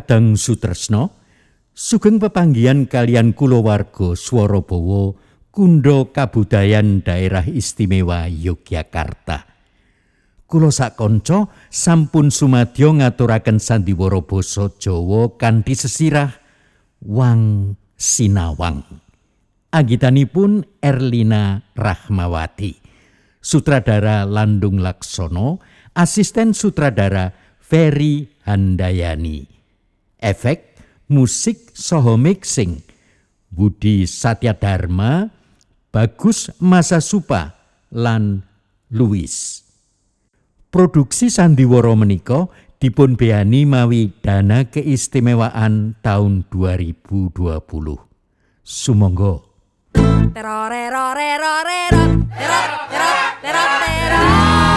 Kadang Sutresno, sugeng pepanggihan kalian kulawarga Swarabawa Kunda Kabudayan Daerah Istimewa Yogyakarta. Kula sakonco sampun sumadyo ngaturaken sandiwara basa Jawa kanthi sesirah Wang Sinawang. Anggitanipun Erlina Rahmawati. Sutradara Landung Laksono, asisten sutradara Ferry Handayani. Efek musik saha mixing Budi Satya Dharma, Bagus Masa Supa lan Louis. Produksi sandiwara menika dipun beani mawi dana keistimewaan tahun 2020. Sumangga. Terorerorerorerot, terot, terot, terot, terot.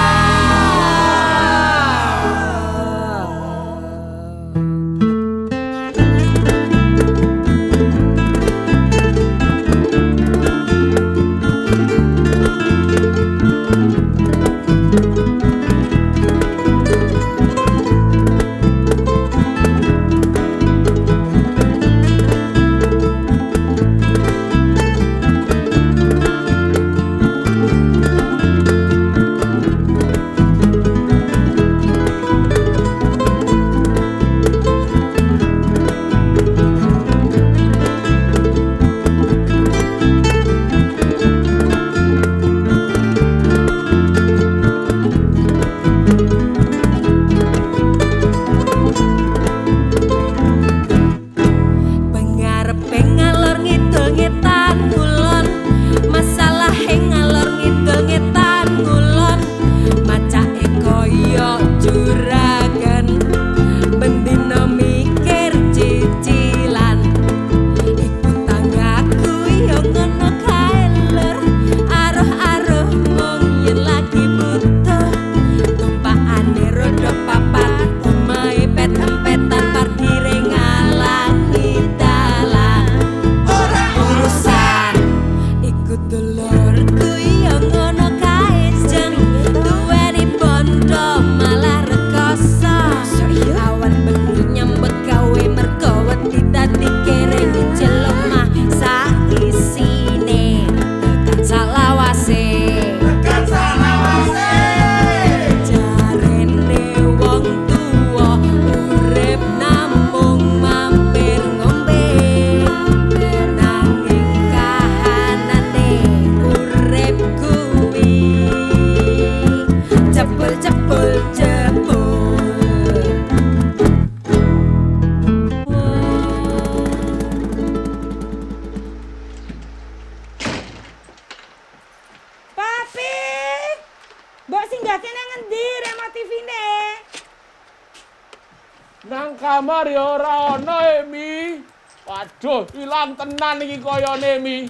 Ya ora ana Emi. Waduh, ilang tenan iki kayane Mi.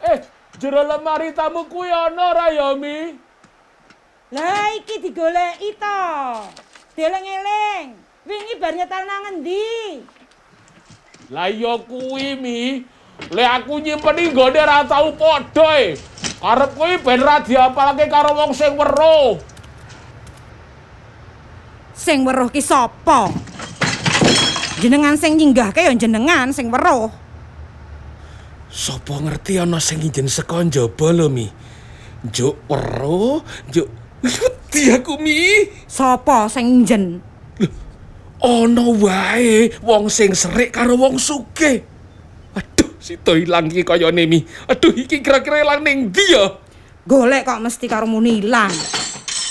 Eh, jero lemari tamu kuwi ana ora ya Mi? Lah iki digoleki to. Deleng-eleng. Wingi bar nyetel nang ngendi? Lah iya kuwi Mi. Le aku nyimpen nggone ora tau padha e. Arep kuwi ben ra diapalke karo wong sing weruh. Sing weruh ki sapa? Jenengan sing nyinggahke ya jenengan sing weruh. Sopo ngerti ana sing ijen saka njaba lho Mi. Njuk weruh, njuk wedi aku Mi. Sapa sing njen? Ana wae wong sing serik karo wong sugih. Aduh, sito ilang iki kayane Mi. Aduh, iki kira-kira ilang ning ndi ya? Golek kok mesti karo muni ilang.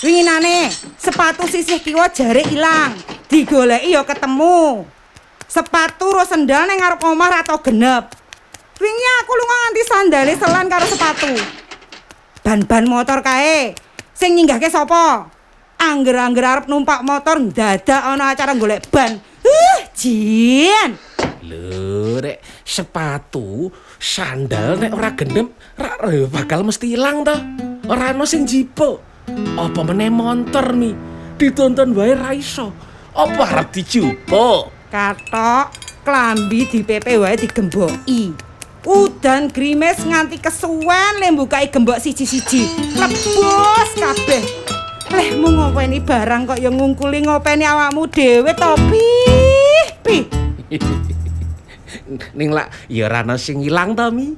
Winginane sepatu sisih kiwa jare ilang. Digoleki ya ketemu. Sepatu ro sendal ning ngarep omah ra tau genep. Wingi aku lunga nganti sandale selan karo sepatu. Ban-ban motor kae. Sing nyinggahke sapa? Angger-angger arep numpak motor dadak ana acara golek ban. Uh, jin. Lho, sepatu, sandal nek ora gendem, ra bakal mesti ilang to. Ora ana sing jipo. Apa meneh montor mi? Ditonton wae ra iso. Apa arep dijupuk? Katok klambi di PP wae digemboki. Udan grimes nganti kesuwen le mbukai gembok siji-siji. Lebos kabeh. Leh mung ngopeni barang kok ya ngungkuli ngopeni awakmu dhewe to, Pi. Pi, Ning lak ya ora sing ilang to, Mi.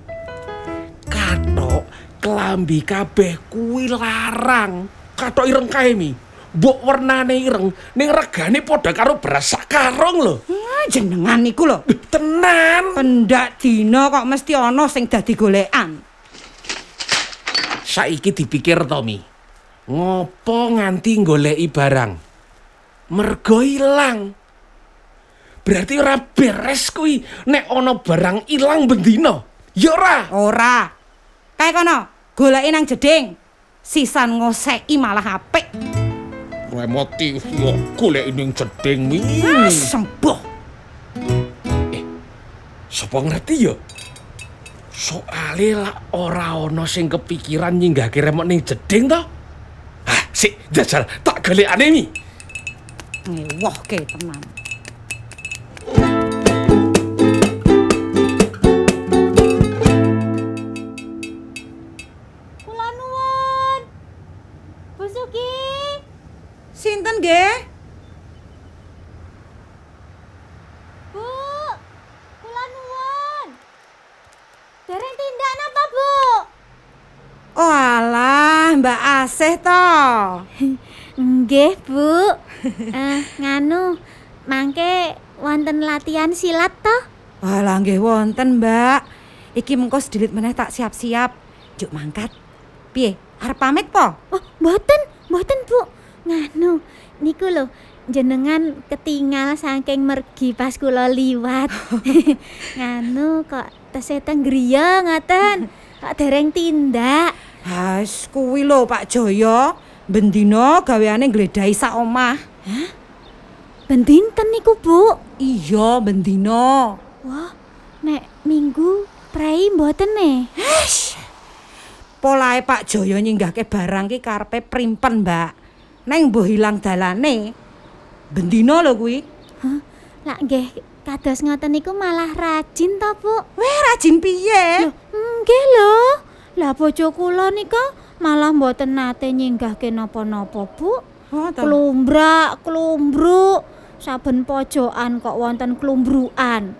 Katok klambi kabeh kuwi larang. Katok ireng kae, Mi. Mbok wernane ireng, ning regane padha karo beras sak karung lho. ah, jenengan niku lho. Tenan. Pendak dina kok mesti ana sing dadi golekan. Saiki dipikir to, Mi. Ngopo nganti goleki barang? Mergo ilang. Berarti ora beres kuwi nek ana barang ilang bendina. Ya ora. Ora. Kae kono, goleki nang jeding. Sisan ngoseki malah apik. Remoti yo golek ning jeding mi. Ah, sembuh. Sapa ngerti ya? Soale lah ora ana sing kepikiran nyinggahke remote ning jeding to. Ah, sik jajal tak golekane mi. Ngewohke tenan. Nggih? Bu. Kula nuwun. Dereng tindak napa, Bu? Oh alah, Mbak Asih to. Nggih, Bu. Eh, nganu, mangke wonten latihan silat to? Walah nggih wonten, Mbak. Iki mengko sedilit meneh tak siap-siap. Juk mangkat. Piye? Arep pamit po? Oh, mboten, mboten, Bu. Nganu, niku lho jenengan ketinggal saking mergi pas kula liwat. nganu kok tesih teng griya ngoten. Kok dereng tindak. Has, kuwi lho Pak Joyo. Bendino gaweane ngledahi sak omah. Ben dinten niku, Bu? Iya, bendino. Wah, nek minggu prei mboten e. Polahe Pak Joyo nyinggahke barang ki karepe primpen, Mbak. Neng mbuh ilang dalane. Bendino lho kuwi. Hah? Lah nggih kados ngoten niku malah rajin to, Bu? Weh, rajin piye? Lho, nggih lho. Lah bojo kula nika malah mboten nate nyinggahke napa-napa, Bu. Oh. Klumbrak, klumbruk. Saben pojokan kok wonten klumbrukan.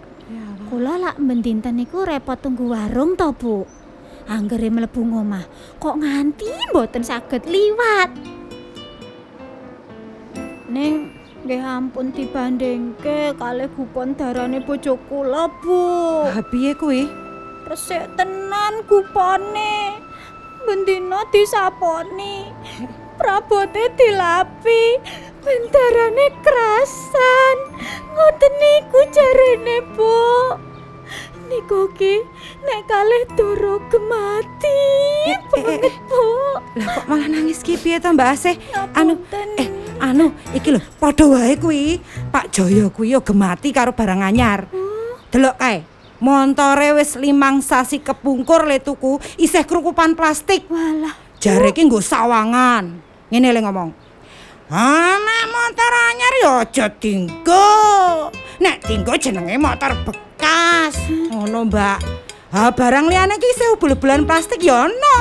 Kula lak mendinten niku repot tunggu warung to, Bu. Anggere mlebu ngomah, kok nganti mboten saged liwat. Ning nggih ampun dibandingke kalih gupon darane bojo kula, Bu. Ah, piye kuwi? Resik tenan gupone. Bendina disaponi. Prabote dilapi. Bentarane kerasan. Ngoten niku jarene, Bu. Niku ki nek kalih doro gemati banget, Bu. Lah kok malah nangis ki piye to Mbak Asih? Anu eh anu iki lho padha wae kuwi. Pak Joyo kuwi yo gemati karo barang anyar. Delok kae. Montore wis limang sasi kepungkur le tuku isih kerukupan plastik. Walah, Jare ki nggo sawangan. Ngene le ngomong. Anak motor anyar yo aja tinggo. Nek tinggo jenenge motor bekas. Ngono, Mbak. Ha barang liyane ki isih ubul-ubulan plastik ya ono.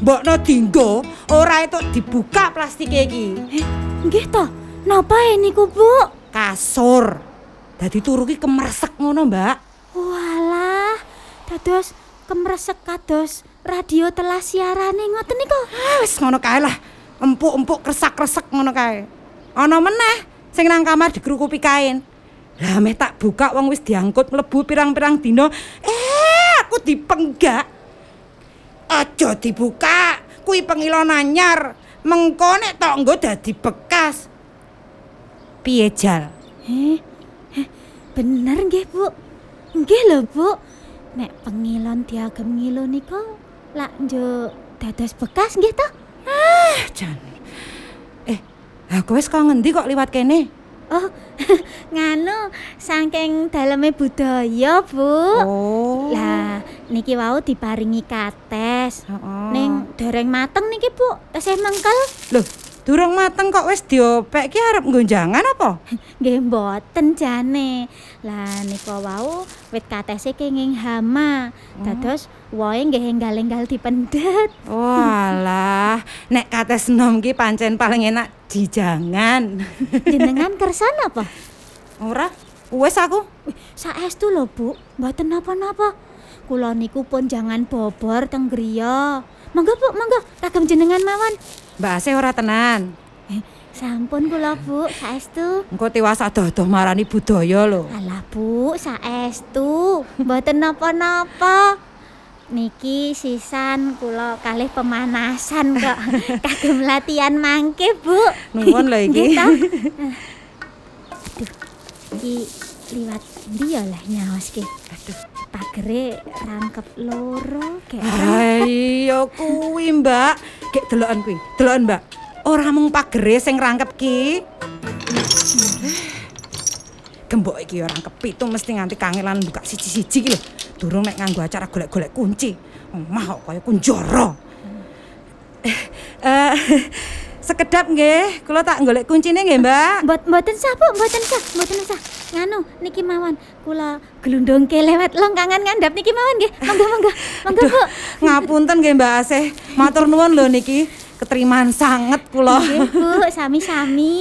Mbokno dinggo ora itu dibuka plastike iki. eh, nggih to. Napa niku, Bu? Kasur. Dadi turu ki kemresek ngono, Mbak. Walah, dados kemresek kados radio telah siarane ngoten niku. Ah, wis ngono kae lah. Empuk-empuk kresak-kresek ngono kae. Ana meneh sing nang kamar dikerukupi kain. Lah meh tak buka wong wis diangkut mlebu pirang-pirang dina. Eh, aku dipenggak. Aja dibuka. Kuwi pengilon anyar. Mengko nek tok nggo dadi bekas. Piye jal? Eh, eh, bener nggih, Bu. Nggih lho, Bu. Nek pengilon diagem ngilo niku lak njuk dados bekas nggih to? Ah, jan. Eh, kowe wis kok ngendi kok liwat kene? Oh, nganu saking daleme budaya, Bu. Oh. Lah, niki wau diparingi kates. Heeh. Ning dereng mateng niki, Bu. Tesih mengkel. Loh, durung mateng kok wis diopek ki arep nggonjangan apa? Nggih mboten jane. Lah nika wau wit katese kenging hama. Dados wohe nggih enggal-enggal dipendet. Walah, nek kates nom ki pancen paling enak dijangan. Jenengan kersan apa? Ora? Wes aku. Saestu lho, Bu. Mboten napa-napa. Kula niku pun jangan bobor teng griya. Monggo, Bu, monggo. Kagem jenengan mawon. Mbak Asih ora tenan. Eh, sampun kula, Bu. Saestu. Engko tiwas adoh-adoh marani budaya lho. Alah, Bu, saestu. Mboten napa-napa. Niki sisan kula kalih pemanasan kok. Kagem latihan mangke, Bu. Nuwun lho iki. Aduh, iki liwat ndi ya lah nyawas ki. Aduh, pagere rangkep loro kek. Ayo kuwi, Mbak. Gek deloken kuwi. Deloken, Mbak. Ora mung pagere sing rangkep ki. Gembok iki ya rangkep pitu mesti nganti kangelan buka siji-siji ki lho. Durung nek nganggo acara golek-golek kunci. Omah kok kaya kunjara. Eh, sekedap nggih, kula tak golek kuncine nggih, Mbak. Mbot mboten sah, Bu, mboten sah, mboten sah. Nganu, niki mawon kula glundungke lewat longkangan ngandhap niki mawon nggih. Monggo, monggo. Monggo, Bu. Ngapunten nggih Mbak Asih. Matur nuwun lho niki. Keterimaan sanget kula. Nggih, Bu, sami-sami.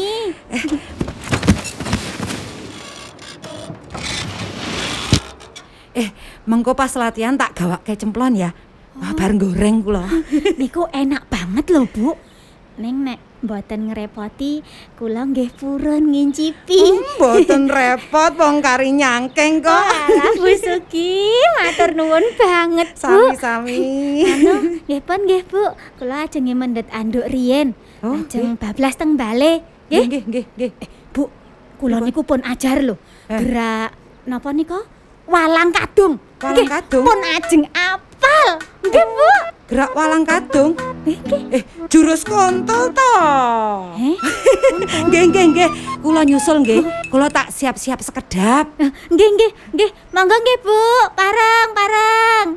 Eh, mengko pas latihan tak gawake cemplon ya. Wah, bareng goreng kula. Niku enak banget lho, Bu. Ning nek mboten ngerepoti, kula nggih purun ngincipi. Mboten repot wong kari nyangkeng kok. Alah, Bu Suki, matur nuwun banget, Bu. Sami-sami. Anu, nggih pun nggih, Bu. Kula ajeng mendhet anduk riyen. Oh, ajeng bablas teng bale. Nggih, Nggih. nggih, nggih, nggih. Bu, kula niku pun ajar lho. Eh. Gerak napa nika? Walang kadung. Walang kadung? Pun ajeng apal. Nggih, Bu. Gerak walang kadung. Nggih. Eh, jurus kontol to. Eh, Nggih, nggih, nggih. Kula nyusul nggih. Kula tak siap-siap sekedap. eh, nggih nggih nggih. Monggo nggih, Bu. Parang, parang.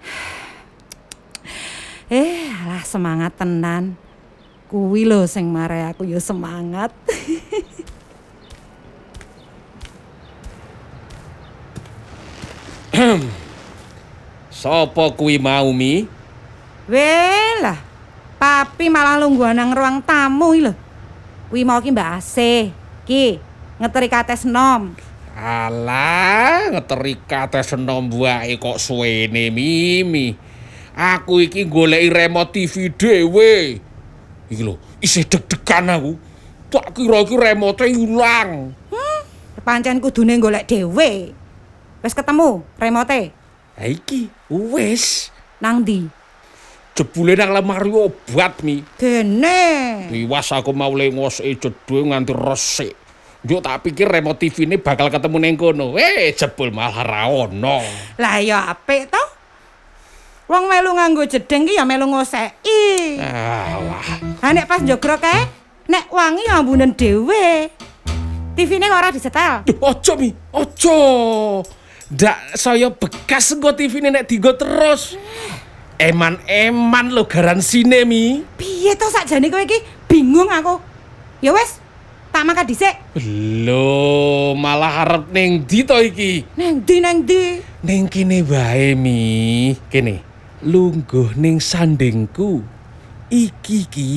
Eh, alah semangat tenan. Kuwi lho sing mare aku ya semangat. Sopo kuwi mau mi? Welah, papi malah lungguhan nang ruang tamu lho. Kuwi mau ki Mbak Asih. Ki, ngeteri kates nom. Alah, ngeteri kate senom wae kok suwene mimi. Aku iki goleki remote TV dhewe. Iki lho, isih deg-degan aku. Tak kira iki remote ilang. Pancen kudune golek dhewe. Wis ketemu remote Ha iki wis nang ndi? jebule nang lemari obat mi. Kene. Iwas aku mau lengos jedhe nganti resik. Yo tak pikir remote TV ini bakal ketemu ning kono. Eh, jebul malah ra ono. Lah ya apik to. Wong melu nganggo jedeng ki ya melu ngoseki. Alah. Ha nek pas njogro kae, nek wangi ya ambunen dhewe. TV-ne ora disetel. Duh, ojo mi, ojo. Ndak saya bekas engko TV ini nek dienggo terus. Eman-eman lo garansine mi. Piye to sakjane kowe iki? Bingung aku. Ya wis, tak mangkat dhisik. Lho, malah arep ning ndi to iki? Neng ndi neng ndi? Ning kene wae mi. Kene. Lungguh ning sandingku. Iki ki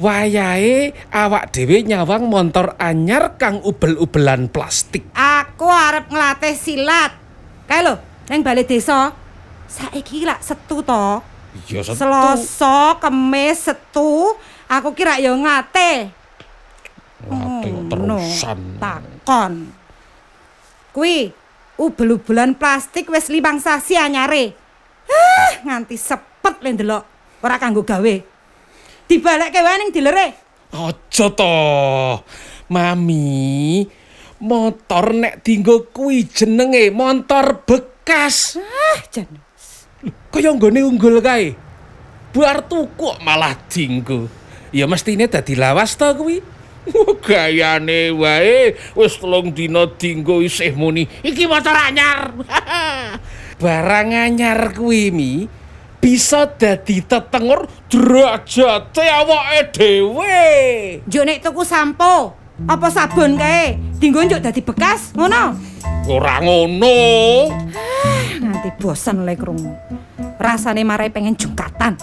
wayahe awak dhewe nyawang montor anyar kang ubel-ubelan plastik. Aku arep nglatih silat. Kae lho, neng bale desa. Saiki lak setu to. Ya setu. Selasa, Kemis, Setu, aku kira ya ngate. Latih Oh, terusan. no, takon. Kuwi ubel-ubelan plastik wis limang sasi anyare. Ah, nganti sepet le ndelok. Ora kanggo gawe. Dibalekke wae ning dilere. Aja to. Mami, motor nek dinggo kuwi jenenge motor bekas. Ah, jan. Kaya nggone unggul kae. Bar tuku malah dinggo. Ya mestine dadi lawas to kuwi. Gayane wae wis telung dina dinggo isih muni iki motor anyar. Barang anyar kuwi mi bisa dadi tetengur derajate awake dhewe. Njuk nek tuku sampo, apa sabun kae, dinggo njuk dadi bekas, ngono. Ora ngono. Nganti bosan le krungu. Rasane marai pengen jungkatan.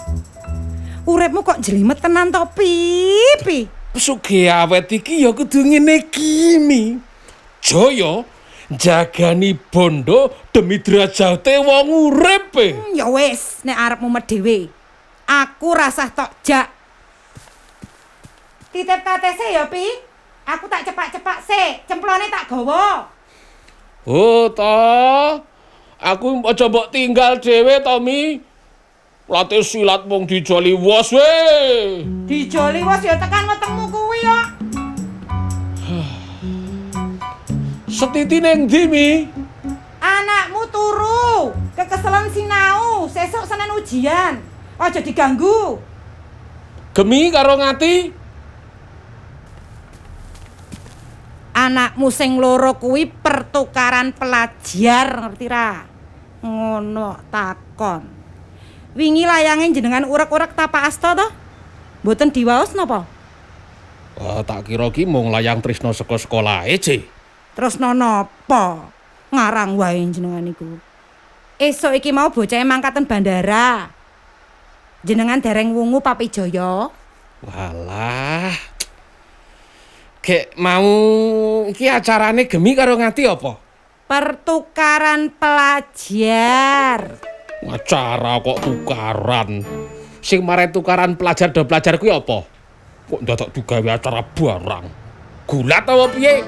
Uripmu kok jelimet tenan to, Pipi? Sugih awet iki ya kudu ngene iki, Mi. Jaya jagani bondo demi derajate wong urip. Hmm, Ya wis, nek arepmu med dhewe. Aku rasah tok jak. Titip KTC ya, Pi. Aku tak cepak-cepak sik, cemplone tak gawa. Oh, ta. Aku aja mbok tinggal dhewe to, Mi. Latih silat mung dijoli wos we. Dijoli wis ya tekan wetengmu kuwi ya. Setiti ning ndi, Mi? Anakmu turu, kekeselan sinau, sesuk Senin ujian. Aja diganggu. Gemi karo ngati. Anakmu sing loro kuwi pertukaran pelajar, ngerti ra? Ngono takon. Wingi layange jenengan urek-urek tapa asta to? Mboten diwaos napa? Wah, tak kira ki mung layang Trisno saka sekolah aja. Terus nono apa? Ngarang wae jenengan iku. Esok iki mau bocah mangkaten bandara. Jenengan dereng wungu Papi Jaya. Walah. Gek mau iki acarane gemi karo ngati apa? Pertukaran pelajar. Acara kok tukaran. Sing mare tukaran pelajar do pelajar kuwi apa? Kok ndadak digawe acara barang? Gulat apa piye?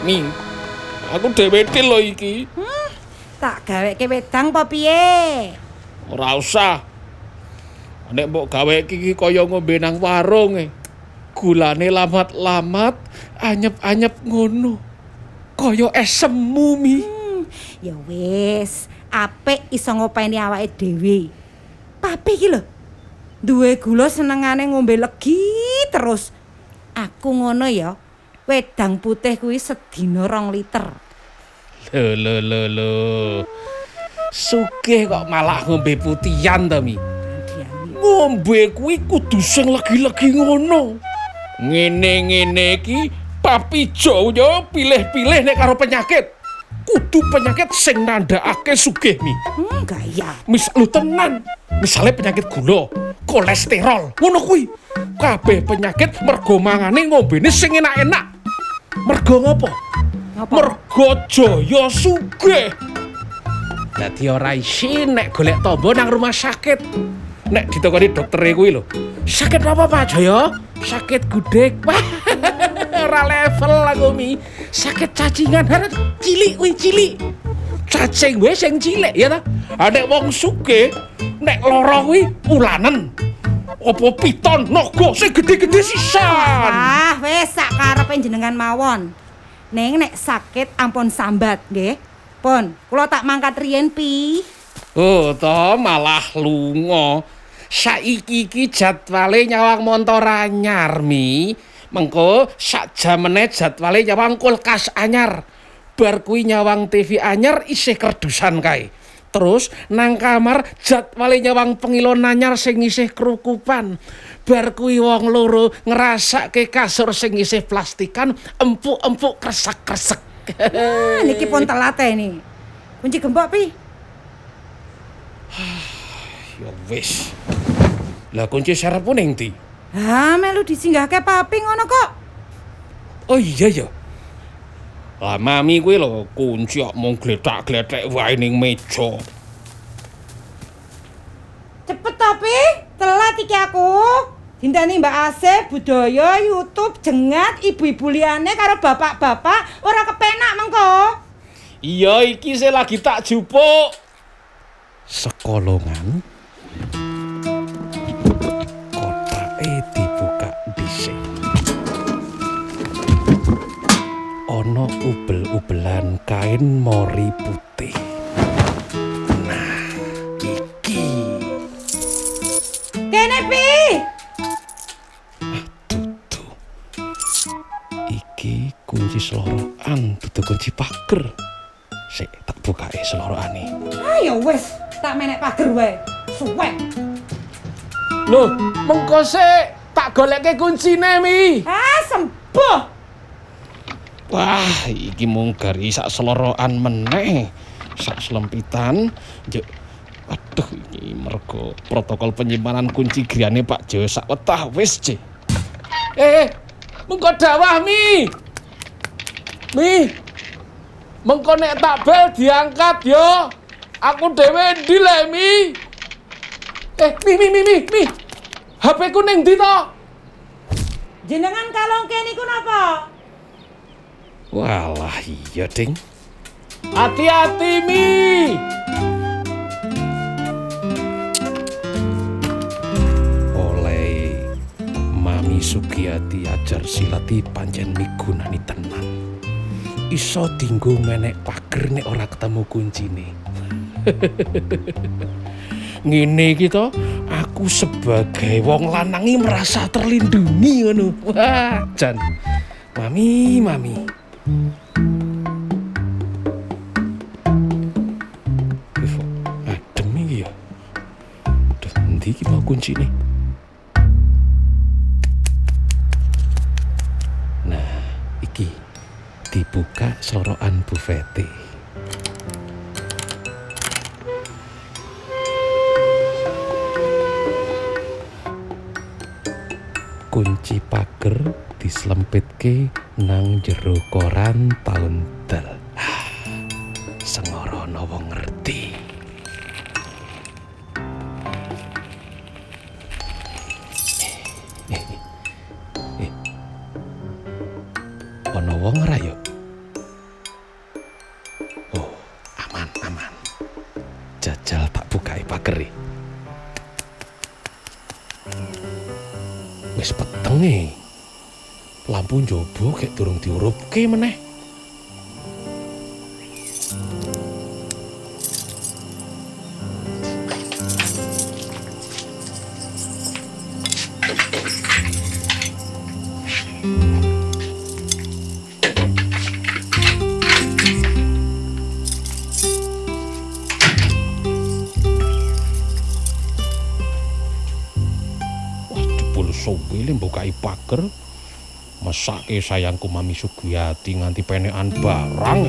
Mi, aku dhewe lho iki. Tak gaweke wedang apa piye? Ora usah. Nek mbok gawe iki kaya ngombe nang warung e. Gulane lamat-lamat, anyep-anyep ngono. Kaya semu mi. Ya wis, apik iso ngopeni awake dhewe. Papi iki lho. Duwe gula senengane ngombe legi terus. Aku ngono ya. Wedang putih kuwi sedina rong liter. Lho lho lho lho. Sugih kok malah ngombe putihan to mi. Ngombe kuwi kudu sing legi-legi ngono. Ngene-ngene iki papi Joyo pilih-pilih nek karo penyakit. Kudu penyakit sing nandhakake sugih mi. Hmm, gaya. Misal lu tenan, misalnya penyakit gula, kolesterol, ngono kuwi. Kabeh penyakit mergo mangane ngombene sing enak-enak. Mergo ngopo? Ngapa? Mergo Jaya sugih. Dadi ora isin nek golek tombo nang rumah sakit. Nek ditokoni doktere kuwi lho. Sakit apa Pak Jaya? Sakit gudeg. Ora level aku mi. Sakit cacingan, harus cilik kuwi cilik. Cacing wae sing cilik ya ta. Ah, Nek wong sugih nek lara kuwi ulanen. Apa piton naga sing gede-gede sisan. Ah, wis sak karepe jenengan mawon. Ning nek sakit ampun sambat, nggih. Pun, kula tak mangkat riyen pi. Oh, to malah lunga. Saiki iki jadwale nyawang montor anyar, Mi. Mengko sak jamene jadwale nyawang kulkas anyar. Bar kuwi nyawang TV anyar isih kerdusan kae. Terus nang kamar jadwale nyawang pengilon anyar sing isih kerukupan. Bar kuwi wong loro ngrasake kasur sing isih plastikan empuk-empuk kresek-kresek. Ah, niki pun telat ini. Kunci gembok pi. Ya wis. Lah kunci sarepmu ning ndi? Ah, melu disinggahke papi ngono kok. Oh iya ya. Lah mami kuwi lho kunci kok mung gletak-gletek wae ning meja. Cepet tapi, telat iki aku. Dinteni Mbak Asih, budaya, YouTube, jengat, ibu-ibu liyane karo bapak-bapak ora kepenak mengko. Iya iki saya lagi tak jupuk. Sekolongan. Ono ubel-ubelan kain mori putih. Nah, iki Kene pi. dudu. Iki kunci seloroan, dudu kunci pager. Sik tak bukake. Ah ya wis, tak menek pager wae. Suwek. Loh, mengko sik tak goleke kuncine mi. Ah, sembuh. Wah, iki mung gari sak seloroan meneh. Sak selempitan. Juk. Aduh, Mi mergo protokol penyimpanan kunci griyane Pak Jawa sak wetah wis, Ce. Eh, mengko dawah Mi. Mi. Mengko nek tak bel diangkat yo. Aku dhewe ndi le, Mi? Eh, Mi Mi Mi Mi Mi. HP ku ning ndi to? Jenengan kalongke niku napa? Walah iya, Ding. Hati-hati, Mi. Oleh Mami Sugiyati ajar silati pancen migunani tenan. Iso dinggo menek pager nek ora ketemu kuncine. Ngene iki to, aku sebagai wong lanangi merasa terlindungi ngono. Wah, jan. Mami, mami. Mau kuncine? Nah, iki dibuka sorokan bufete. Kunci pager dislempitke nang jero koran taun del. Ah, Sengorono wong ទ្រង់ទីរូបគេម្នេះ sayangku Mami Sugiyati nganti penekan barang.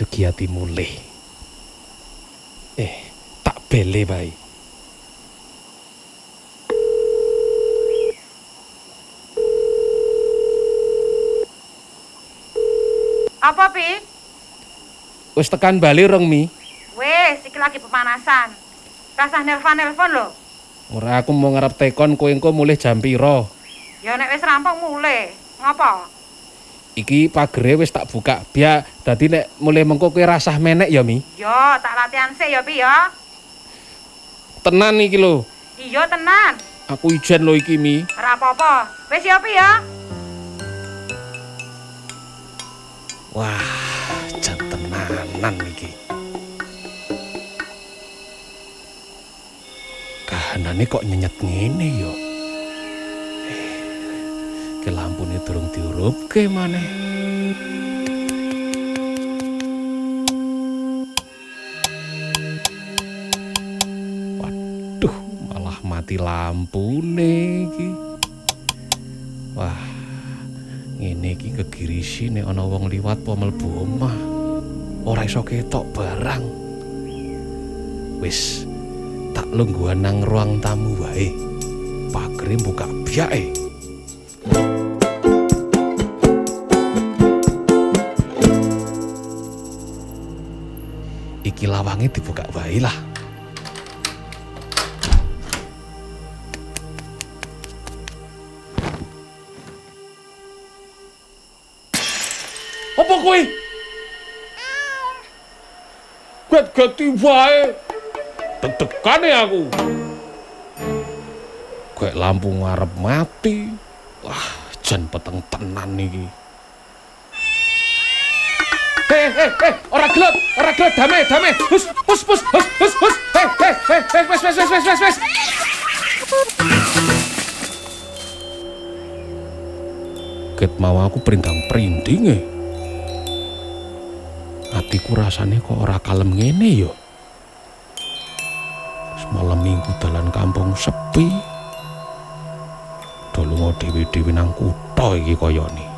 Sugiyati mulih. Eh, tak bele wae. Apa, Pi? Wis tekan bali rong Mi. Wes, iki lagi pemanasan. Rasah nelpon-nelpon lho. Ora aku mau ngarep tekon kowe engko mulih jam pira. Ya nek wis rampung mulai. Ngapa? Iki pagere wis tak buka. Biar dadi nek mulih mengko kowe rasah menek ya Mi. Yo, tak latihan sih ya, Pi ya. Tenan iki lho. Iya tenan. Aku ijen lho iki Mi. Ora apa-apa. Wis ya, Pi ya. Wah, jan tenanan iki. Kahanane kok nyenyet ngene yo. Ke lampune durung diurupke maneh. Waduh, malah mati lampune iki. Wah, ngene iki kegirisi nek ana wong liwat po mlebu omah. Ora iso ketok barang. Wis, tak lungguhan nang ruang tamu wae. Pagere buka biake. Iki lawange dibuka wae lah. Apa kowe? Gat-gati wae. Deg-degan ya aku. Kayak lampu ngarep mati. Jan peteng tenan iki. Hei, hei, hei, ora gelut, ora gelut, damai, damai. Hus, hus, hus, hus, hus, hus. Hei, hei, hei, hei, wes, wes, wes, wes, wes, wes. Ket mau aku perintang perinding e. Atiku rasane kok ora kalem ngene yo. Semalam minggu dalan kampung sepi. Dewi-dewi nang kutha iki koyone.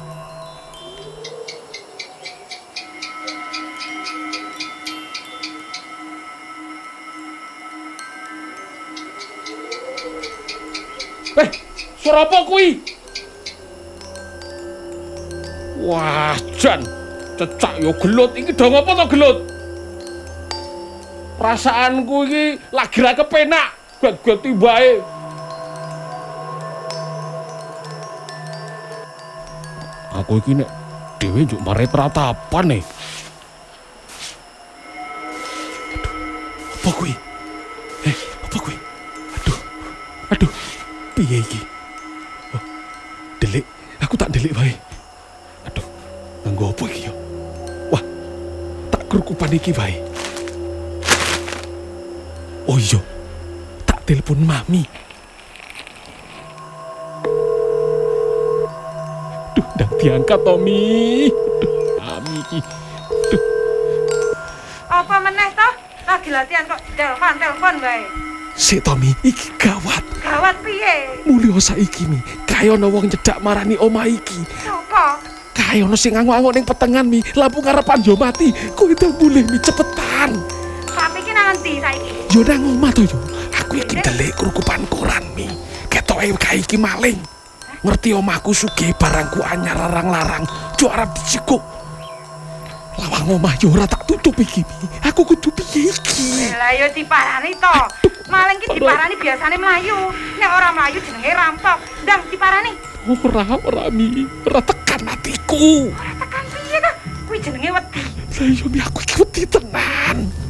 Eh, suara apa kuwi? Wah, jan. Cecak yo gelut iki dong apa to gelut? Perasaanku iki lagi ra kepenak. Gat-gat tibae. Aku iki nek dhewe njuk mare pratapan nih. Aduh, apa kuwi? Eh, apa kuwi? Aduh. Aduh. Piye iki? Oh, delik. Aku tak delik wae. Aduh. Nganggo apa iki ya? Wah. Tak kerukupan iki wae. Oh iya. Tak telepon mami. Diangkat Tommy. Mami iki. Apa meneh toh? Lagi latihan kok telepon telepon wae. sik Tommy, iki gawat. Gawat piye? Mulya saiki mi, kaya ana wong nyedak marani omah iki. Sopo? Kaya ana sing ngangu-angu ning petengan mi, lampu ngarepan yo mati. Kowe itu mulih mi cepetan. Tapi ki nang endi saiki? Yo nang omah to yo. Aku iki ndelik kerukupan koran mi. Ketoke kae iki maling. Ngerti omahku sugih barangku anyar larang-larang, jo arep dicikuk. Lawang omah yo ora tak tutup iki. Aku kudu piye iki? Lah yo diparani to. Maling ki diparani biasane mlayu. Nek ora mlayu jenenge rampok. Ndang diparani. Ora ora mi, ora tekan atiku. Ora tekan piye to? Kuwi jenenge wedi. Lah yo mi aku iki wedi tenan.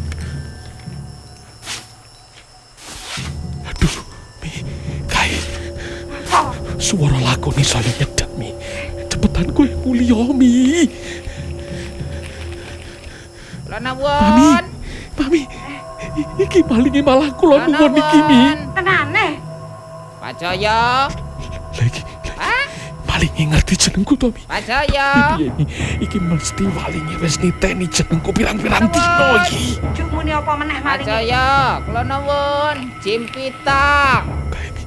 Suara lakoni saya nyedak mi. Cepetan kowe mulya mi. Lana Mami, won. mami, i- iki malinge malah kula nuwun iki mi. Tenane. Pak Jaya. Lagi, Hah? malinge ngerti jenengku to mi. Mi? Iki mesti malinge wis niteni jenengku pirang-pirang dino iki. Juk muni apa meneh Pak maling? Jaya. Kula nuwun. Jimpita. Kae mi.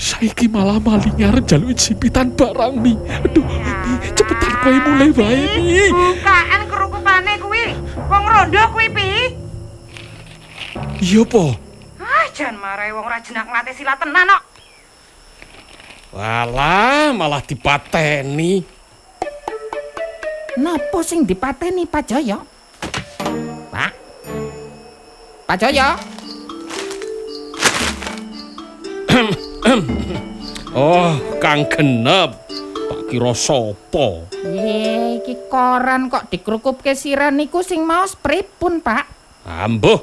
Saiki malah malinge arep njaluk jipitan barang mi. Aduh, mi, cepetan kowe mulai wae mi. Bukaan kerukupane kuwi. Wong rondo kuwi pi. Iya po. Ah, jan marahi wong ora jenak nglatih silat tenan kok. Walah, malah dipateni. Napa sing dipateni Pak Jaya? Pak. Pak Jaya. Oh, Kang Genep. Tak kira sapa? Ye, iki koran kok dikrukupke siran niku sing maos pripun, Pak? Ambuh.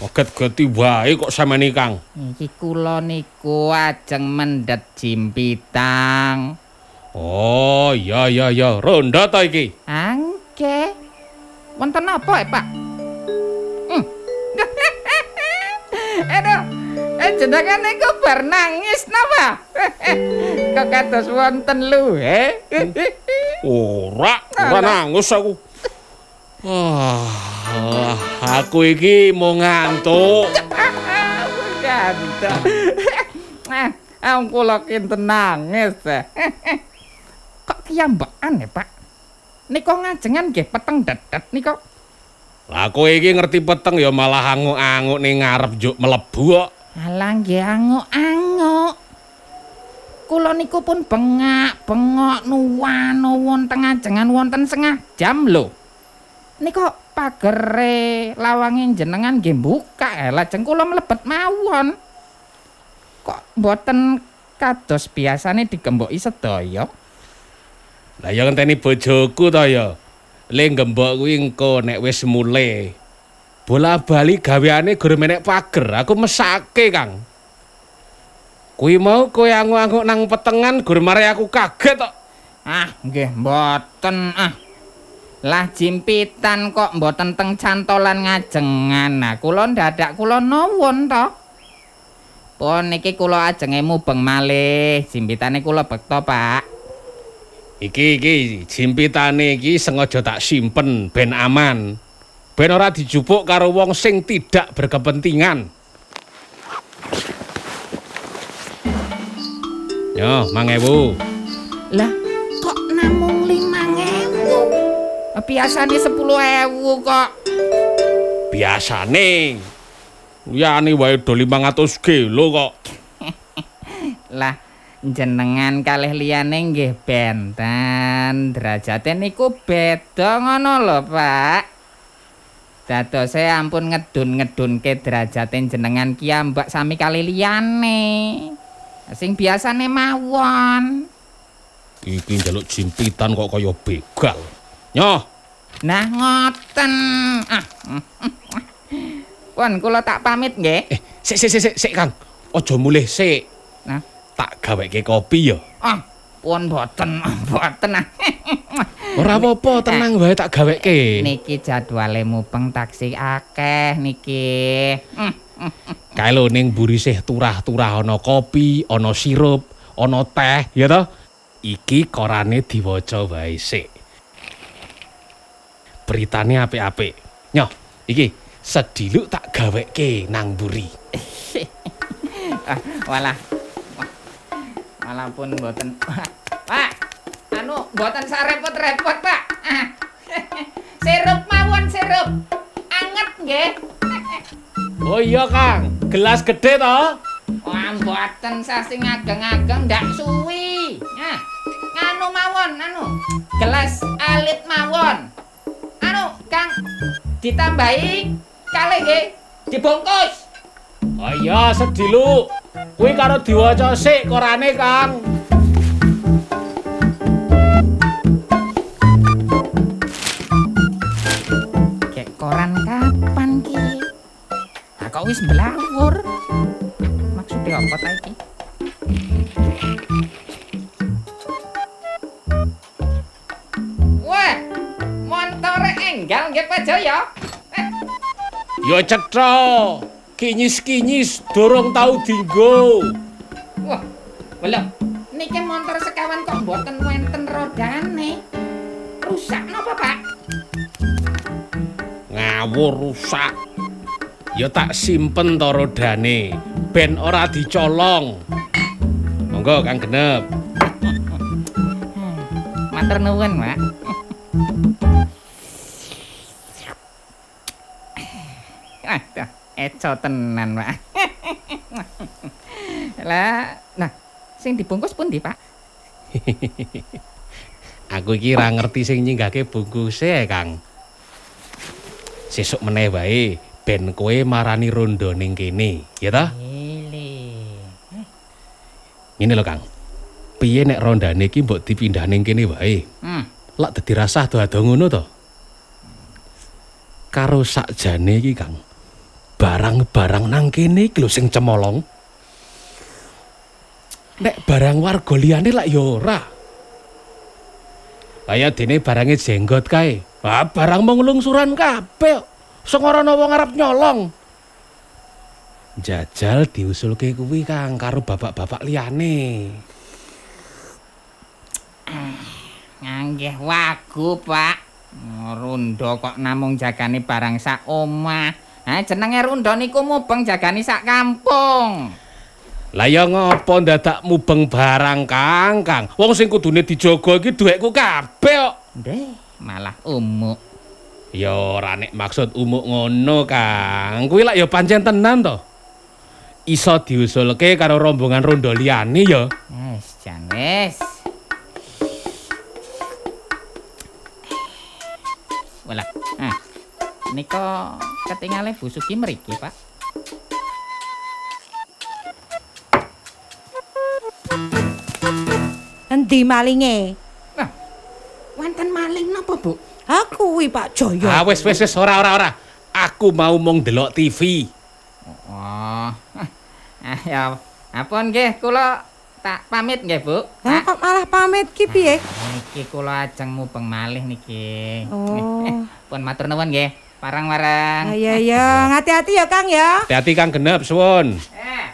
Moget-geti wae kok iki, Kang. Iki kula niku ajeng mendet jimpitang. Oh, iya iya iya, ronda ta iki. Angke. Wonten apa, eh, Pak? Eh jenengan niku bar nangis napa? Kok kados wonten lu, eh? Ora, ora nangis aku. Ah, aku iki mau ngantuk. Ah, ang kula kinten nangis. eh. Kok kiyambekan ya, Pak? Nika ngajengan nggih peteng dedet nika. Lah kowe iki ngerti peteng ya malah anguk-anguk ning ngarep juk mlebu kok. Alah nggih anguk-anguk. Kula niku pun bengak, bengok nuwano wonten ngajengan wonten setengah jam lho. Nika pagere lawange jenengan nggih buka eh lajeng kula mlebet mawon. Kok mboten kados biasane digemboki sedaya? Lah ya ngenteni bojoku to ya. Le gembok kuwi engko nek wis mule. Bola-bali gaweane gur menek pager, aku mesake, Kang. Kuwi mau kowe angu-angu nang petengan gur mare aku kaget kok. Ah, nggih mboten ah. Lah jimpitan kok mboten teng cantolan ngajengan. Nah, kula dadak kula nuwun to. Pun niki kula ajenge mubeng malih. Jimpitane kula bekto, Pak. Iki iki jimpitane iki sengaja tak simpen ben aman. Ben ora dijupuk karo wong sing tidak berkepentingan. Yo, mangewu. Lah, kok namung 5000? Biasane 10000 kok. Biasane. Liyane wae do 500 kilo kok. Lah jenengan kalih liyane nggih benten. Derajate niku beda ngono lho, Pak. Dadose ampun ngedun-ngedunke derajate jenengan kiambak sami kalih liyane. Sing biasane mawon. Iki njaluk jimpitan kok kaya begal. Nyoh, Nah ngoten. Ah. Pun kula tak pamit nggih. eh sik sik sik sik, sik Kang. Aja mulih sik. Nah, Tak gaweke kopi ya. ah pun boten boten. Ora apa-apa, tenang wae tak gaweke. Niki jadwale mubeng taksi akeh niki. Kae lho ning mburi sih turah-turah ana kopi, ana sirup, ana teh, ya toh? Iki korane diwaca wae sik. Beritane apik-apik. Nyoh, iki sediluk tak gaweke nang mburi. Ah, walah. Walah pun boten. Pak, anu boten sarepot-repot, Pak. Sirup mawon sirup. Anget nggih. Oh iya, Kang. Gelas gede toh? Wah, mboten sasi ngageng-ageng ndak suwi. Nah, nganu mawon, anu. Gelas alit mawon. Anu, Kang, ditambahi kalih nggih, dibungkus. Oh iya, sediluk. Kuwi karo diwaca sik korane, Kang. Kek koran kapan ki? Nah, kok wis belawur? Maksudnya apa ta iki? Wah, montore enggal nggih Pak Jaya. Eh, Ya cetha. Kinyis-kinyis dorong tau dinggo. wah, belum. Niki montor sekawan kok mboten wenten rodane. Rusak napa, Pak? ngawur rusak ya tak simpen to rodane ben ora dicolong monggo kang genep Matur nuwun, Pak. Eco tenan, Pak. Lah, nah, sing dibungkus pundi, Pak? aku iki ra ngerti sing nyinggake bungkuse kang sesuk meneh wae ben kowe marani rondo ning kene ya ta Ile. ngene lho kang piye nek rondane iki mbok dipindah ning kene wae Hmm. lak dadi rasah ado ngono to karo sakjane iki kang barang-barang nang kene iki lho sing cemolong. Nek barang warga liyane lak ya ora. Kaya dene barange jenggot kae. Ah barang mung lungsuran kabeh. Sing ora ana wong arep nyolong. Jajal diusulke kuwi kang karo bapak-bapak liyane. Nganggih wagu, Pak. Rundo kok namung jagani barang sak omah. Ha jenenge Rundo niku mubeng jagani sak kampung. Lah ya ngopo dadak mubeng barang Kang, Kang? Wong sing kudune dijaga iki dhuwitku kabeh kok. Ndeh, malah umuk. Ya ora nek maksud umuk ngono, Kang. Kuwi lak ya pancen tenan to. Iso diusulke karo rombongan rondo liyane ya. Wes, jan wes. Walah, ah. Nika ketingale Bu Sugi mriki, Pak. Endi malinge? Nah, wonten maling napa, Bu? Aku kuwi Pak Jaya. Ah wis wis wis ora ora ora. Aku mau mung delok TV. Oh. Ah, ya. Apun nggih, kula tak pamit nggih, Bu. Lah kok malah pamit ki piye? Ah, Niki kula ajeng mubeng malih niki. Oh. Pun matur nuwun nggih. Parang-parang. Iya iya, hati-hati ya Kang ya. Hati-hati Kang Genep, suwun. Eh.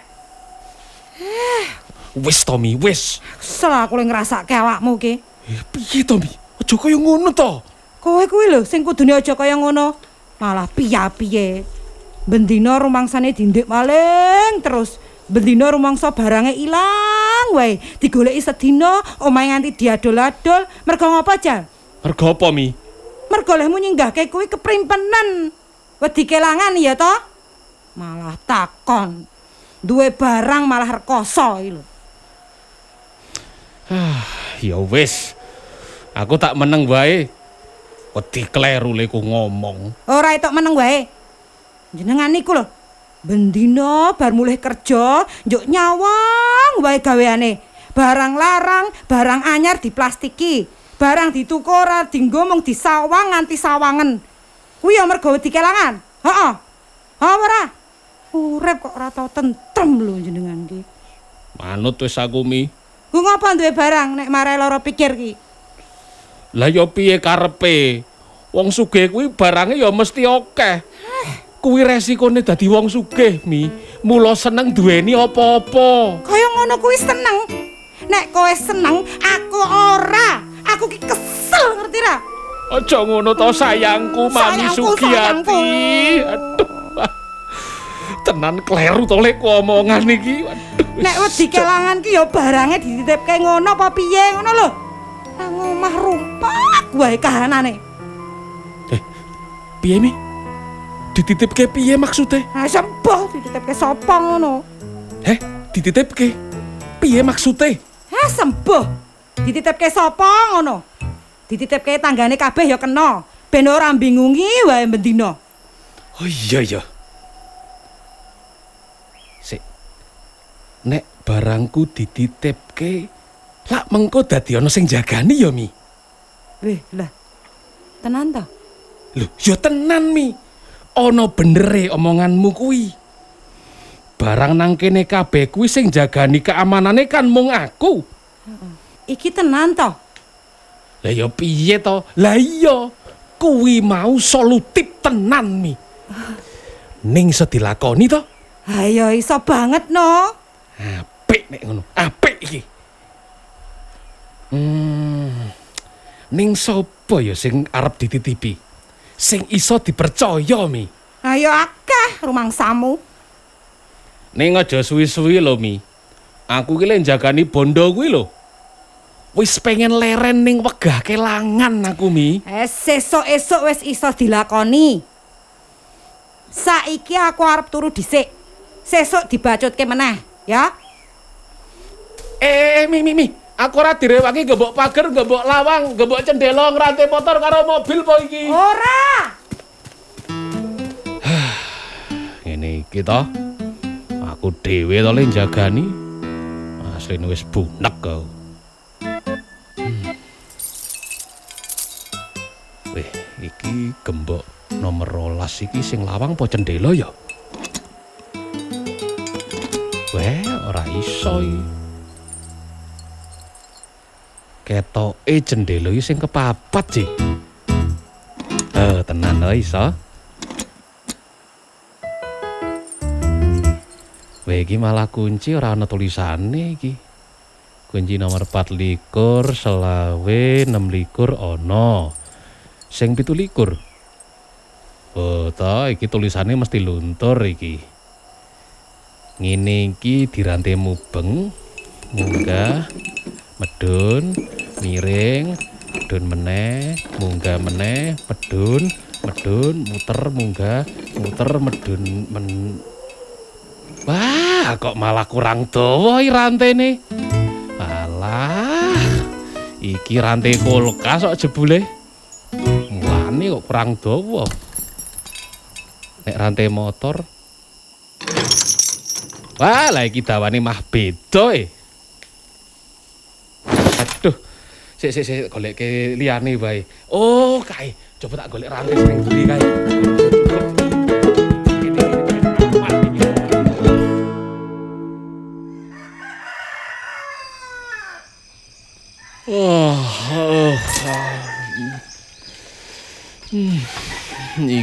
Wis Tommy, wis. Kesel aku lagi ngerasake awakmu ki. Eh, piye Tommy? Aja kaya ngono to. Kowe kuwi lho sing kudune aja kaya ngono. Malah piye-piye. Bendina rumangsane dindik maling terus. Bendina rumangsa barange ilang wae. Digoleki sedina omahe nganti diadol-adol. Mergo ngapa, Jal? Mergo apa, Mi? Mergo lehmu nyinggahke kuwi keprimpenan. Wedi kelangan ya to? Malah takon. Duwe barang malah rekoso iki lho. Ya wis. Aku tak meneng wae. Wedi kleru le ku ngomong. Ora etok meneng wae. Jenengan niku lho. Bendina bar mulih kerja, njuk nyawang wae gaweane. Barang larang, barang anyar diplastiki. Barang dituku ora dienggo mung disawang nganti sawangen. Kuwi ya mergo wedi kelangan. Heeh. Ha ora? Urip kok ora tau tentrem lho jenengan ki. Manut wis aku, Mi. Ku ngapa duwe barang nek marai lara pikir ki? Lah ya piye karepe? Wong sugih kuwi barange ya mesti akeh. Kuwi resikone dadi wong sugih, Mi. Mula seneng duweni apa-apa. Kaya ngono kuwi seneng. Nek kowe seneng, aku ora. Aku ki kesel ngerti ra? Aja ngono to sayangku, Mami Sayangku, sayangku. Sugiyati. Aduh. Tenan kleru to lek omongan iki. Nek wedi kelangan ki ya barange dititipke ngono apa piye ngono lho. Nang omah rumpak wae kahanane. Eh, piye Mi? Dititipke piye maksude? Ha sembuh dititipke sapa ngono? Heh, dititipke. Piye maksude? Ha sembuh. Dititipke sapa ngono? Dititipke tanggane kabeh ya kena. Ben ora bingungi wae bendina. Oh iya ya. Sik. Nek barangku dititipke, lak mengko dadi ana sing jagani ya, Mi. Weh, lah. Tenan ta? Lho, ya tenan, Mi. Ana benere omonganmu kuwi. Barang nang kene kabeh kuwi sing jagani keamanane kan mung aku. Iki tenan to? Lah ya piye to? Lah iya, kuwi mau solutif tenan, Mi. Ning sedilakoni to? Ayo iso banget no. Apik nek ngono. Apik iki. Hmm. Ning sapa ya sing arep dititipi? Sing iso dipercaya, Mi. Ayo akeh rumangsamu. Ning aja suwi-suwi lho, Mi. Aku ki lek jagani bondo kuwi lho. Wis pengen leren ning wegah kelangan aku, Mi. Eh, sesuk-esuk wis iso dilakoni. Saiki aku arep turu dhisik. Sesuk dibacutke meneh, ya. Eh, eh, Mi, Mi, Mi. Aku ora direwangi gembok pager, gembok lawang, gembok cendela ngrantai motor karo mobil po iki. Ora. Ngene iki to. Aku dhewe to le jagani. Asline wis bunek kau. Weh, iki gembok nomor rolas iki sing lawang po cendela ya? Weh, ora iso iki. Ketoke cendela iki sing kepapat sih. Eh, tenan to iso. Weh iki malah kunci ora ana tulisane iki. Kunci nomor 24 selawe 26 ana. Sing 17. Oh, ta iki tulisane mesti luntur iki. Ngene iki dirantai mubeng, munggah, medun, miring, medun meneh, munggah meneh, medun, medun, muter, munggah, muter, medun, men, Wah, kok malah kurang dawa iki rantene. Alah. Iki rantai kulkas kok jebule. Mulane kok kurang dawa. Nek rantai motor. Wah, lah iki dawane mah beda e. Aduh. Sik sik sik goleke liyane wae. Oh, kae. Coba tak golek rantai sing ndi kae.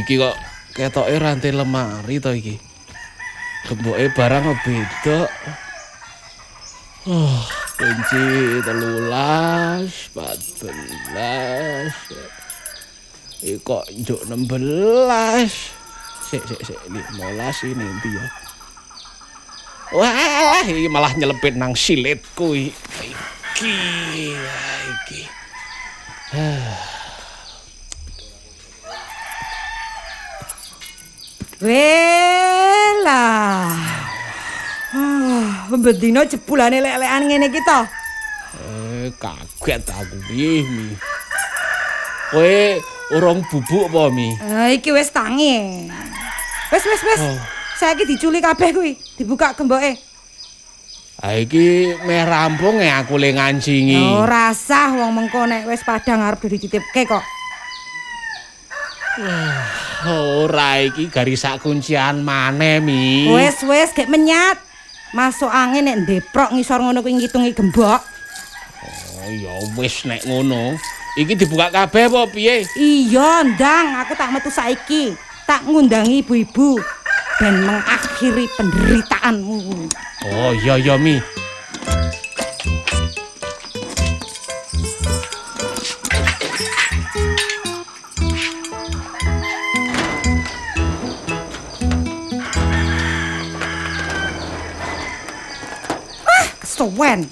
Iki kok ketoke rantai lemari to iki. Gemboke barang beda. Oh, kunci telulas, empat belas. Iki kok njuk 16. Sik, sik, sik, limolas ini nanti ya. Wah, iki malah nyelepit nang silitku iki. Iki, ah, iki. Welah. Ah, bedino jebulane lek-lekan ngene iki to. Eh, kaget aku piye mi. Kowe urung bubuk apa mi? Ah, iki wis tangi. Wis wis wis. Oh. Saiki diculik kabeh kuwi, dibuka gemboke. Ha iki meh rampung aku le ngancingi. Oh, rasah wong mengko nek wis padang arep dititipke kok. Ora iki garis sak kuncian maneh mi. Wis wis gek menyat. Masuk angin nek ndeprok ngisor ngono kuwi ngitungi gembok. Oh ya wis nek ngono. Iki dibuka kabeh apa piye? Iya, ndang, aku tak metu saiki. Tak ngundangi ibu-ibu dan mengakhiri penderitaanmu. Oh iya iya mi. to when?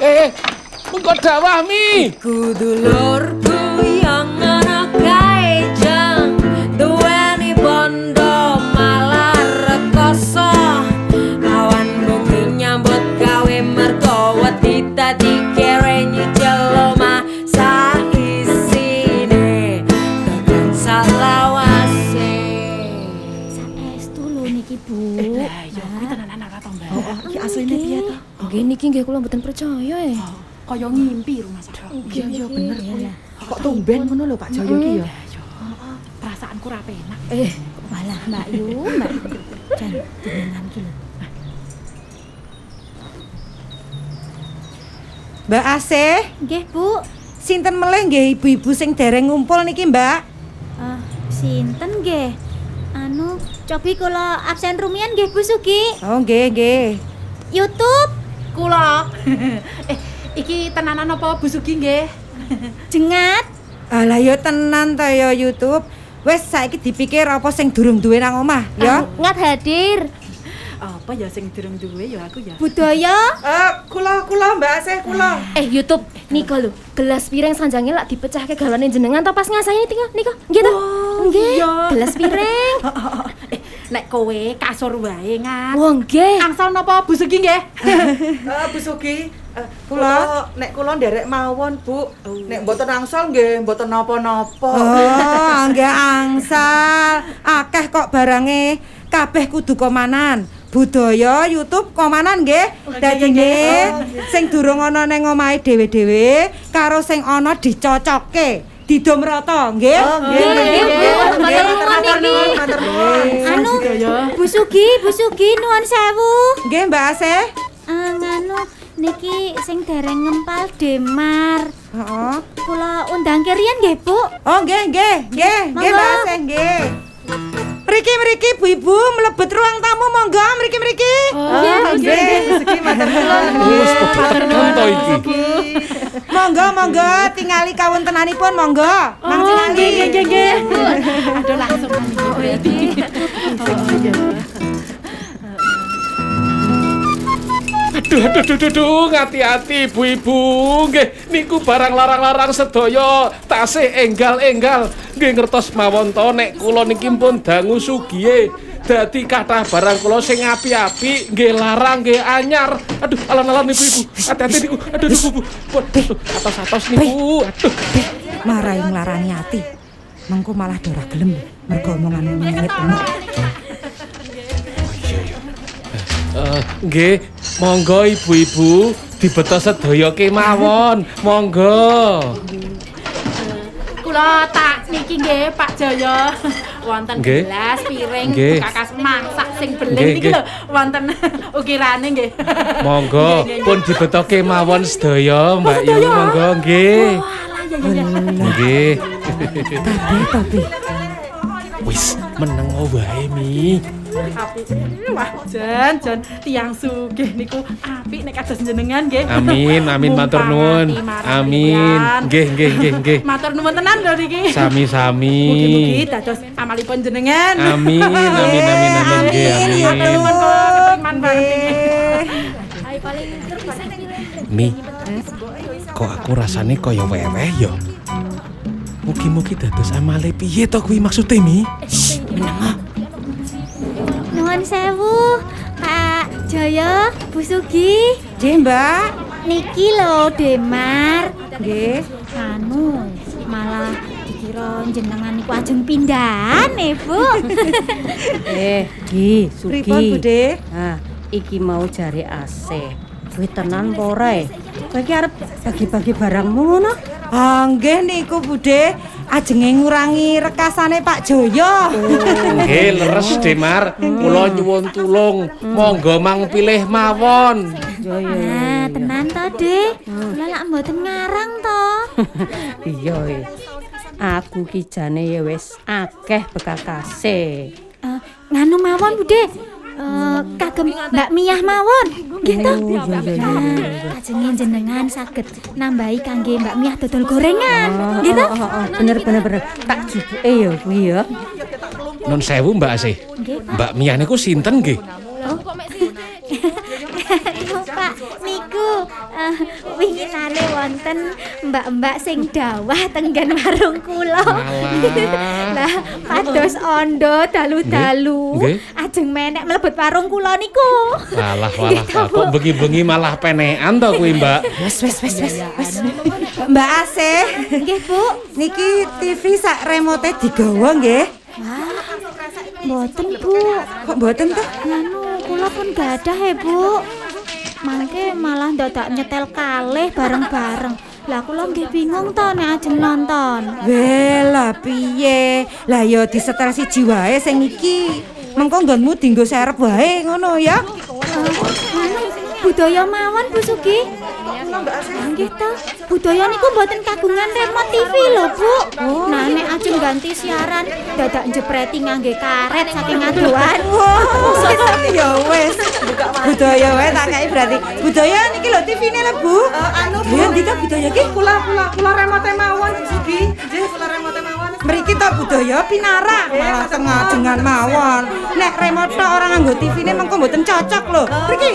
Eh, eh hey, hey. mengko mi. Iku dulur. Niki nggih kula mboten percaya eh. Kaya ngimpi rumah sakit. Iya iya bener kuwi. Kok tumben ngono lho Pak Jaya iki ya? Perasaanku ra penak. Eh, Walah, Mbak Yu, Mbak. Jan, jenengan ki lho. Mbak Asih, Nggih, Bu. sinten melih nggih ibu-ibu sing dereng ngumpul niki, Mbak? Ah, sinten nggih? Anu, cobi kula absen rumian nggih Bu Sugi. Oh, nggih, nggih. YouTube Kula. eh, iki tenanan apa Bu Sugi nggih? jengat. Alah ya tenan to ya YouTube. Wes saiki dipikir apa sing durung duwe nang omah, ya? Ngat hadir. Apa ya sing durung duwe ya aku ya. Budaya. Eh, kula kula Mbak Asih kula. eh YouTube nika lho, gelas piring sanjange lak dipecahke gawane jenengan to pas ngasani nika. Nggih to? Nggih. iya. Gelas piring. Nek kowe kasur wae ngat. Wong nggih. Angsal napa Bu Sugi nggih? Eh, Bu Sugi, eh, kula nek kula nderek mawon, Bu. Nek mboten angsal nggih mboten napa-napa. Oh, nggih angsal. Akeh kok barange. Kabeh kudu komanan. Budaya YouTube komanan nggih. Dadine sing durung ana ning omahe dhewe-dhewe karo sing ana dicocokke. Didom rata, nggih. Nggih, nggih. Matur nuwun niki. Matur nuwun. Anu, Bu Sugi, Bu Sugi nuwun sewu. Nggih, Mbak Asih. Nganu niki sing dereng ngempal Demar. Heeh. Kula undang kirian nggih, Bu. Oh, nggih, nggih, nggih, nggih. Mbak Asih, nggih. Mriki mriki Bu-ibu mlebet ruang tamu monggo mriki mriki. Oh, nggih, Bu Sugi matur nuwun. Wis tekan to iki. Monggo monggo tingali kawontenanipun monggo. Mang Oh, tingali. nggih nggih nggih. Aduh langsung Oh, iki. Oh. Aduh, aduh, aduh, aduh, ngati-hati ibu-ibu. Nggih, niku barang larang-larang sedaya tasih enggal-enggal. Nggih ngertos mawon to nek kula niki pun dangu sugihe. Dadi kathah barang kula sing api-api, nggih larang, nggih anyar. Aduh, alan-alan ibu-ibu. Hati-hati niku. Aduh, aduh, Bu. Atos-atos niku. Aduh. Marai nglarani ati. Mengko malah dora gelem mergo omongan ngene Eh, nggih, monggo ibu-ibu dibeto sedaya kemawon. Monggo. Kula tak niki nggih Pak Jaya. Wonten Nggih. gelas, piring, Nggih. kakas masak sing beling niki nggih. lho. Wonten ukirane nggih. Monggo pun dibetoke mawon sedaya Mbak Yu. Monggo nggih. Walah ya ya ya. Nggih. Tapi tapi Wis meneng wae Mi. Apik. Wah, jan jan tiang sugih niku apik nek kados jenengan nggih. Amin, amin matur nuwun. Amin. Nggih, nggih, nggih, nggih. Matur nuwun tenan lho niki. Sami-sami. Mugi-mugi dados amalipun jenengan. Amin, amin, amin, amin, nggih, Matur amin. nuwun kok keteriman banget. Mi, kok aku rasane kaya weweh ya? Mugi-mugi dados amale piye to kuwi maksude Mi? Nuwun sewu, Pak Jaya, Bu Sugi. Nggih, Mbak. Niki lho Demar. Nggih. Anu, malah dikira jenengan niku ajeng pindahan nih, Bu. Eh, Gi, Sugi. Pripun, Bude? Nah, iki mau jari AC. Kuwi tenan apa ora e? Kowe iki arep bagi-bagi barangmu ngono? Ah, nggih niku Bude, ajenge ngurangi rekasane Pak Joyo. Nggih, leres Demar. Kula nyuwun tulung. Monggo mang pilih mawon. Nah, tenan to, Dik. Kula lak mboten ngarang to. Iya. iya. Aku ki jane ya wis akeh bekakase. Eh, nganu mawon, Bude. Eh, kagem Mbak Miyah mawon. Gitu. Oh, iya, iya, iya, iya, iya. Ajenge jenengan saged nambahi kangge Mbak Miyah dodol gorengan. Oh, Gitu. oh, oh, oh, bener bener bener. Tak jupuke ya kuwi ya. Nun sewu Mbak Asih. Mbak Mia niku sinten nggih? Niku eh, winginane wonten mbak-mbak sing dawah tenggen warung kula. Alah. Lah, pados ondo dalu-dalu. Ajeng menek mlebet warung kula niku. Walah, walah, kok bengi-bengi malah penekan to kuwi Mbak. Wes wes wes wes. wes. Mbak Asih, Nggih, Bu. niki TV sak remote digawa nggih. Mboten, Bu. Kok mboten to? Nganu, kula pun gadah ya, Bu. Mangke malah dadak nyetel kalih bareng-bareng. Lah kula nggih bingung to nek ajeng nonton. Wela piye? Lah ya disetel siji wae sing iki. Mengko nggonmu dinggo serep wae ngono ya. Anu, budaya mawon Bu Sugi. Nggih to. Budaya niku mboten kagungan remote TV lho, Bu. Nah, nek ajeng ganti siaran dadak jepreti ngangge karet saking adoan. Wah, ya wes. Budaya wae tak kei berarti. Budaya niki lho TV-ne lho, Bu. anu, Bu. Ya ndika budaya ki? Kula kula remote mawon Sugi. Nggih, kula remote mawon. Mriki to budaya pinara malah tengah jengan mawon. Nek remote tok orang nganggo TV-ne mengko mboten cocok lho. Mriki.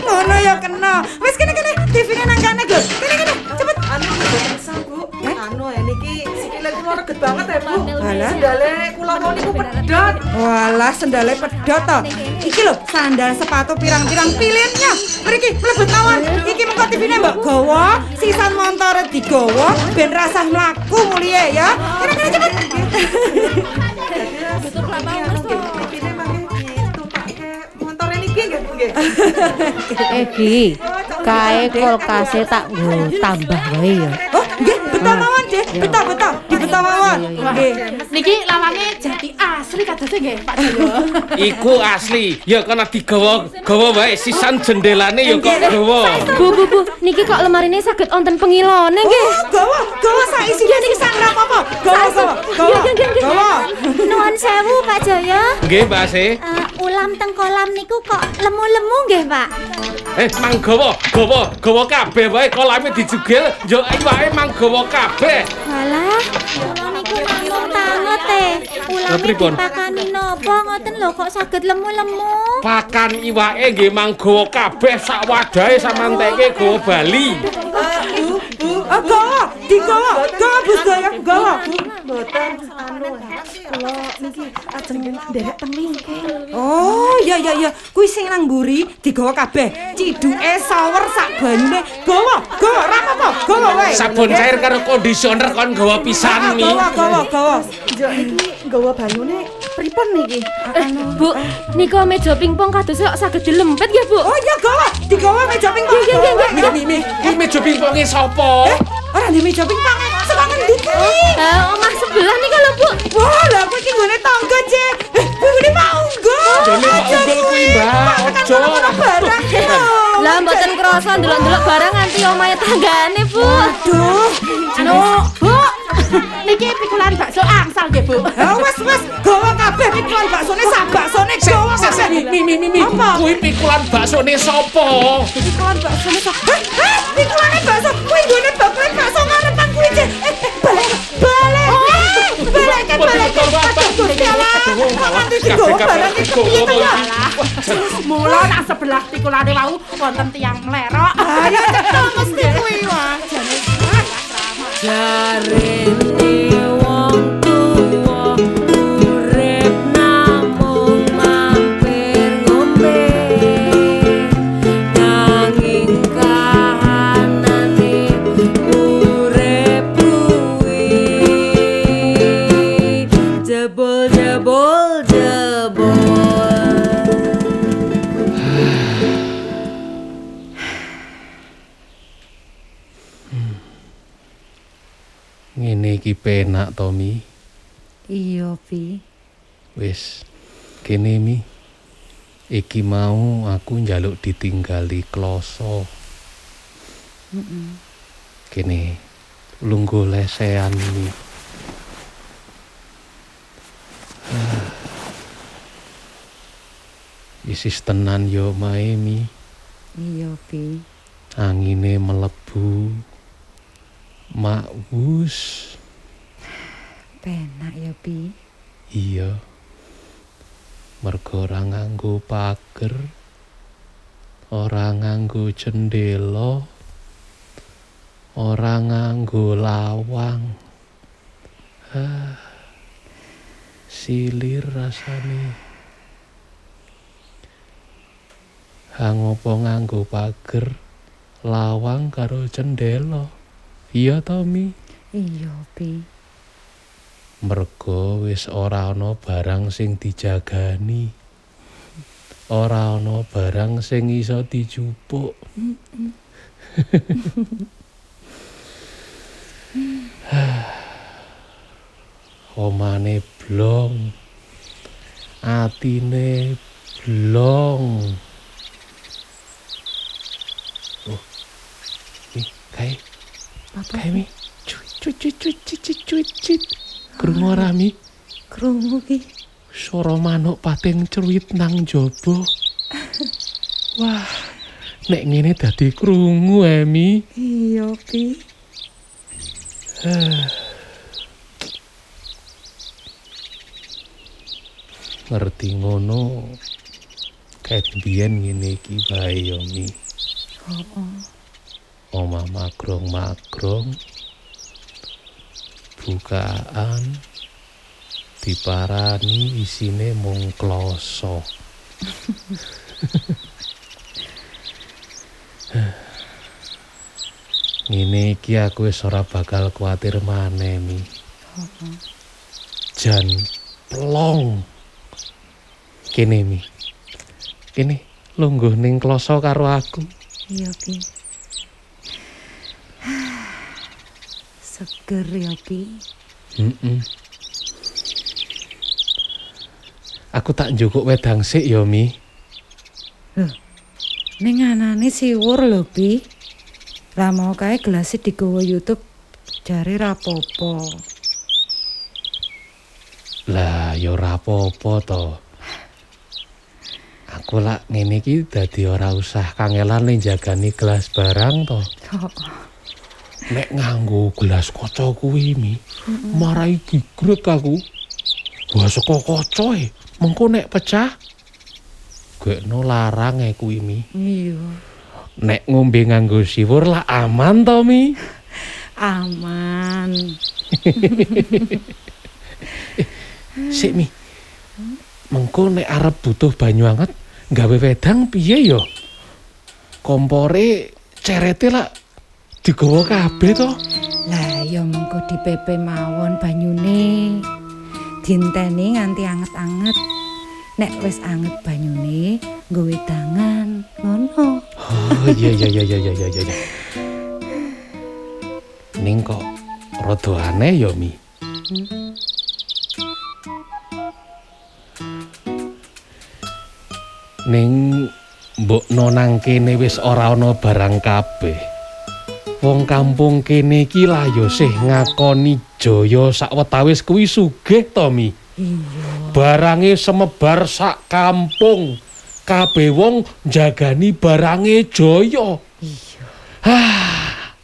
Ngono ya kena. Wis kene kene TV-ne nang kene, Gus. Kene kene. Cepet. Anu bisa, Bu. Anu ya niki sikile kula reget banget ya, Bu. Alah. Sandale kula mau niku pedot. Walah sendale pedot to. Iki lho sandal sepatu pirang-pirang pilihnya. Mriki mlebet mawon. Iki mengko TV-ne mbok gawa, sisan montore digawa ben rasah mlaku mulie ya. Kene kene cepet. TV-ne mangke ditupake Eki, kae kulkase tak tambah wae ya. Oh, nggih beto mawon, Dek. Beto, beto. Dibeto mawon. Nggih. Niki lawange jati asli kadose nggih Pak Jaya. Iku asli. Ya kana digawa gawa wae sisan jendelane ya kok gawa. Bu, bu, bu, niki kok lemarine saged wonten pengilone nggih. Oh, gawa, gawa sak isine sisan ra apa-apa. Gawa, gawa. Gawa. Nuwun sewu, Pak Jaya. Nggih, Mbak Asih. Eh, ulam teng kolam niku kok lemu-lemu nggih, Pak. Eh, mang gawa, gawa, gawa kabeh wae kolame dijugil, yo iwake mang café. Hola. E. Ulame pripun? dipakani napa ngoten lho kok saged lemu-lemu. Pakan iwake nggih mang gawa kabeh sak wadahe samanteke gawa Bali. Gawa, digawa. Gawa Bus Daya, gawa. Mboten anu kula niki ajeng nderek teng wingking. Oh, iya iya iya. Kuwi sing nang mburi digawa kabeh. Ciduke sawer sak banyune. Gawa, gawa ra apa-apa. Gawa wae. Sabun cair karo kondisioner kon gawa pisan mi. Gawa, gawa, gawa. Njok niki nggawa banyune pripun niki? Eh, Bu, nika meja pingpong kados kok saged dilempet ya, Bu? Oh iya gawa, digawa meja pingpong. Nggih, nggih, nggih. Mi mi mi, kuwi meja pingponge sapa? Ora di meja pingpong. Saka ngendi ki? Eh, omah sebelah nika lho, Bu. Wah, lah kowe iki nggone tangga, Cek. Eh, ngene mau enggak? Dene Pak Unggul kuwi, Mbak. Ojo. Barang iki lho. Lah mboten krasa ndelok-ndelok barang nganti omahe tanggane, Bu. Aduh. Anu, Bu. Niki pikulan bakso angsal nggih, Bu. Ya wes wes, gawa kabeh pikulan baksone sak baksone gawa kabeh. mi mi mi mi. Kuwi pikulan baksone sapa? Pikulan baksone sak. Hah? Hah? Pikulane bakso. Kuwi nggone bakulan bakso ngarepan kuwi, Cek. Eh, balik. Balik. Eh, Balik ke balik. Kepiye to ya? Mula nang sebelah pikulane wau wonten tiyang mlerok. Ayo cetha mesti kuwi wah. ya rendí. Iki penak to, Mi. iya pi Wis, kene Mi. Iki mau aku njaluk ditinggali kloso. Kene lungguh lesehan Mi. Isis tenan yo mae Mi. iya pi Angine melebu. Makwus. Penak ya pi Iya. Mergo ora nganggo pager. Ora nganggo jendela. Ora nganggo lawang. Ah. Silir rasane. Hang apa nganggo pager, lawang karo jendela. Iya to, Mi? iya pi merga wis ora ana barang sing dijagani. Ora ana barang sing iso dijupuk. Omane blong. Atine blong. Oh mi kae. Kae mi. Cuit cuit cuit cuit cuit cuit cuit krungu ora mi krungu ki Suara manuk pating ceruit nang jaba. Wah, nek ngene dadi krungu Emi. iya pi Ngerti ngono. Kayak biyen ngene iki bae yo Mi. Oma magrong-magrong. Bukaan diparani isine mung kloso. Ngene iki aku wis ora bakal kuatir maneh Mi. Jan plong. Kene Mi. Kene lungguh ning kloso karo aku. iya pi seger ya pi Heeh. Aku tak njukuk wedang sik ya Mi. ning anane siwur lho pi ra mau kae gelas digawa YouTube jare rapopo Lah ya apa-apa to. Aku lak ngene iki dadi ora usah kangelan ning jagani gelas barang to. Nek nganggo gelas kaca kuwi mi, marai gigrek aku. Wah saka kaca e, mengko nek pecah Gekno larang e kuwi mi. iya Nek ngombe nganggo siwur lah aman to mi. aman Sik mi. Mengko nek arep butuh banyu anget, gawe wedang piye ya? Kompore cerete lah digawa kabeh to. lah ya mengko dipepe mawon banyune dinteni nganti anget-anget. Nek wis anget banyune, nggo wedangan, ngono. Oh iya iya iya iya iya iya. iya. Ning kok rada aneh ya Mi. Ning mbok nonang kene wis ora ana barang kabeh. Wong kampung kene iki lah ya sih ngakoni jaya sawetawis kuwi sugih to Mi. Iya. Barange semebar sak kampung. Kabeh wong jagani barange jaya. Iya. Ah.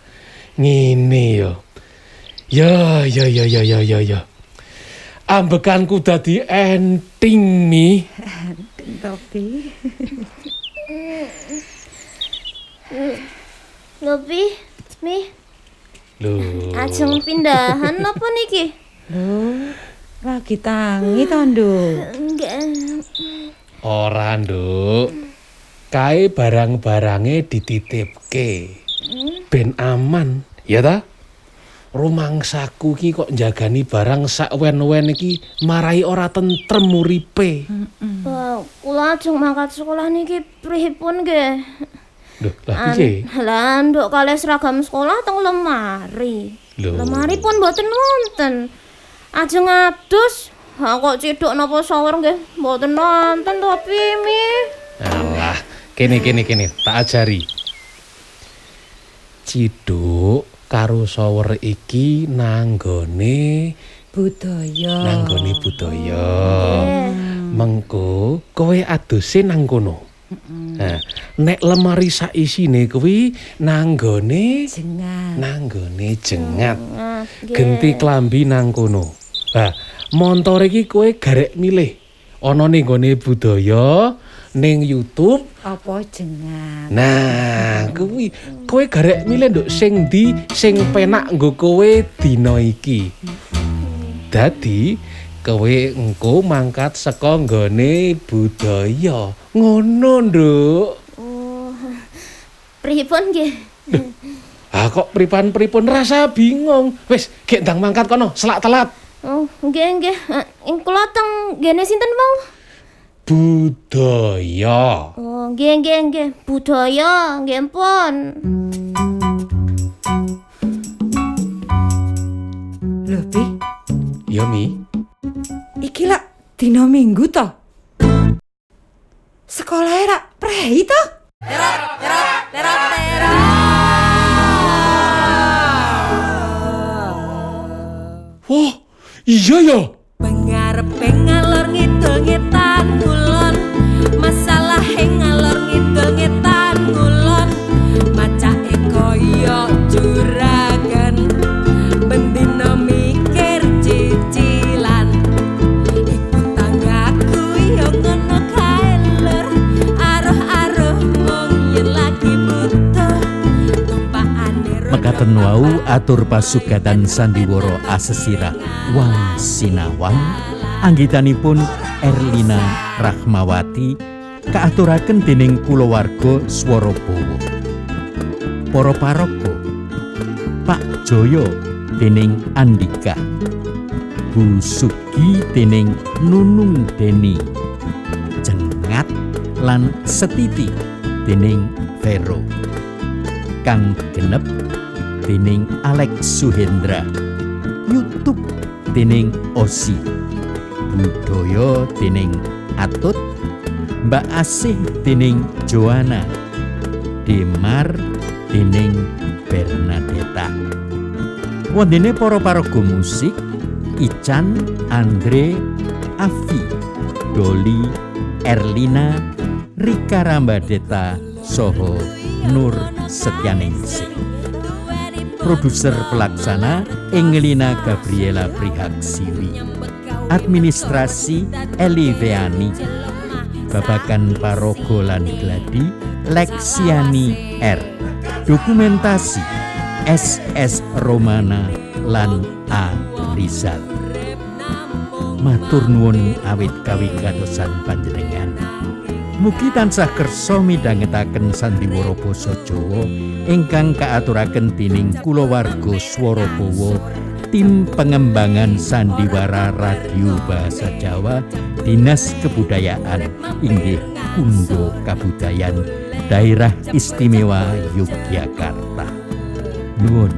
Ngene yo. Ya ya ya ya ya ya ya. Ambekanku dadi enting Mi. Topi. Lopi, mi, Lho. ajeng pindahan apa niki? Lho, lagi tangi to, Nduk. Enggak. Ora, Nduk. Kae barang-barange dititipke. Ben aman, ya ta? Rumangsaku ki kok jagani barang sak wen-wen iki marai ora tentrem uripe. Wah, kula ajeng mangkat sekolah niki pripun nggih? Lho, lah piye? Lah, nduk kalih seragam sekolah teng lemari. Lho. Lemari pun mboten wonten. Ajeng adus, ha kok ciduk napa shower nggih mboten wonten to mi. Alah, kene kene kene, tak ajari. Ciduk karo shower iki nanggone Budaya. nanggone budaya. Mengko kowe aduse nang kono. Nah, nek lemari sak isine kuwi nanggone jengat. nanggone jengat. Nah, nggih. Genti klambi nang kono. Lah, montor iki kowe garek milih. Ana ning gone budaya, ning YouTube, Apa jengat? Nah, kuwi kowe garek milih nduk sing ndi sing penak nggo kowe dina iki. Dadi kowe engko mangkat saka nggone budaya. Ngono, Nduk. Oh. Pripun nggih? Ah kok pripan-pripun rasa bingung. Wis, gek ndang mangkat kono, selak telat. Oh, nggih nggih. Eh, Ing kula teng gene sinten mau? Budaya. Oh, nggih nggih nggih. Budaya nggih pun. Lho, Pi, Ya Mi. iki lak dina Minggu to? Sekolah rak prei to? Wah, iya ya. Pengarepe ngalor ngidul ngetan ngulon Masalah ngalor ngidul ngetan ngulon Mekaten wau atur pasugatan sandiwara asesira Wang Sinawang. Anggitanipun Erlina Rahmawati kaaturaken dening kulawarga Swarabawa. Para paraga Pak Joyo dening Andika Bu Sugi dening Nunung Deni. Jengat lan Setiti dening Vero. Kang Genep dening Alex Suhendra. YouTube dening Osi. Budaya dening Atut. Mbak Asih dening Joanna Demar dening Bernadetta. Wondene para paraga musik Ican, Andre, Afi, Doli, Erlina, Rika Rambadeta, Soho, Nur Setyaningsih. Produser pelaksana Engelina Gabriela Prihaksiwi. Administrasi Eli Veani. Babakan Parogo lan Gladi Leksiani R. Dokumentasi SS Romana lan A Rizal. Matur nuwun awit kawigatossan panjenengan. Mugi tansah kersa midhangetaken sandiwara basa Jawa ingkang kaaturaken dening kulawarga Swarabawa Tim Pengembangan Sandiwara Radio Bahasa Jawa Dinas Kebudayaan inggih Kundo Kabudayan Daerah Istimewa Yogyakarta. Nuwun.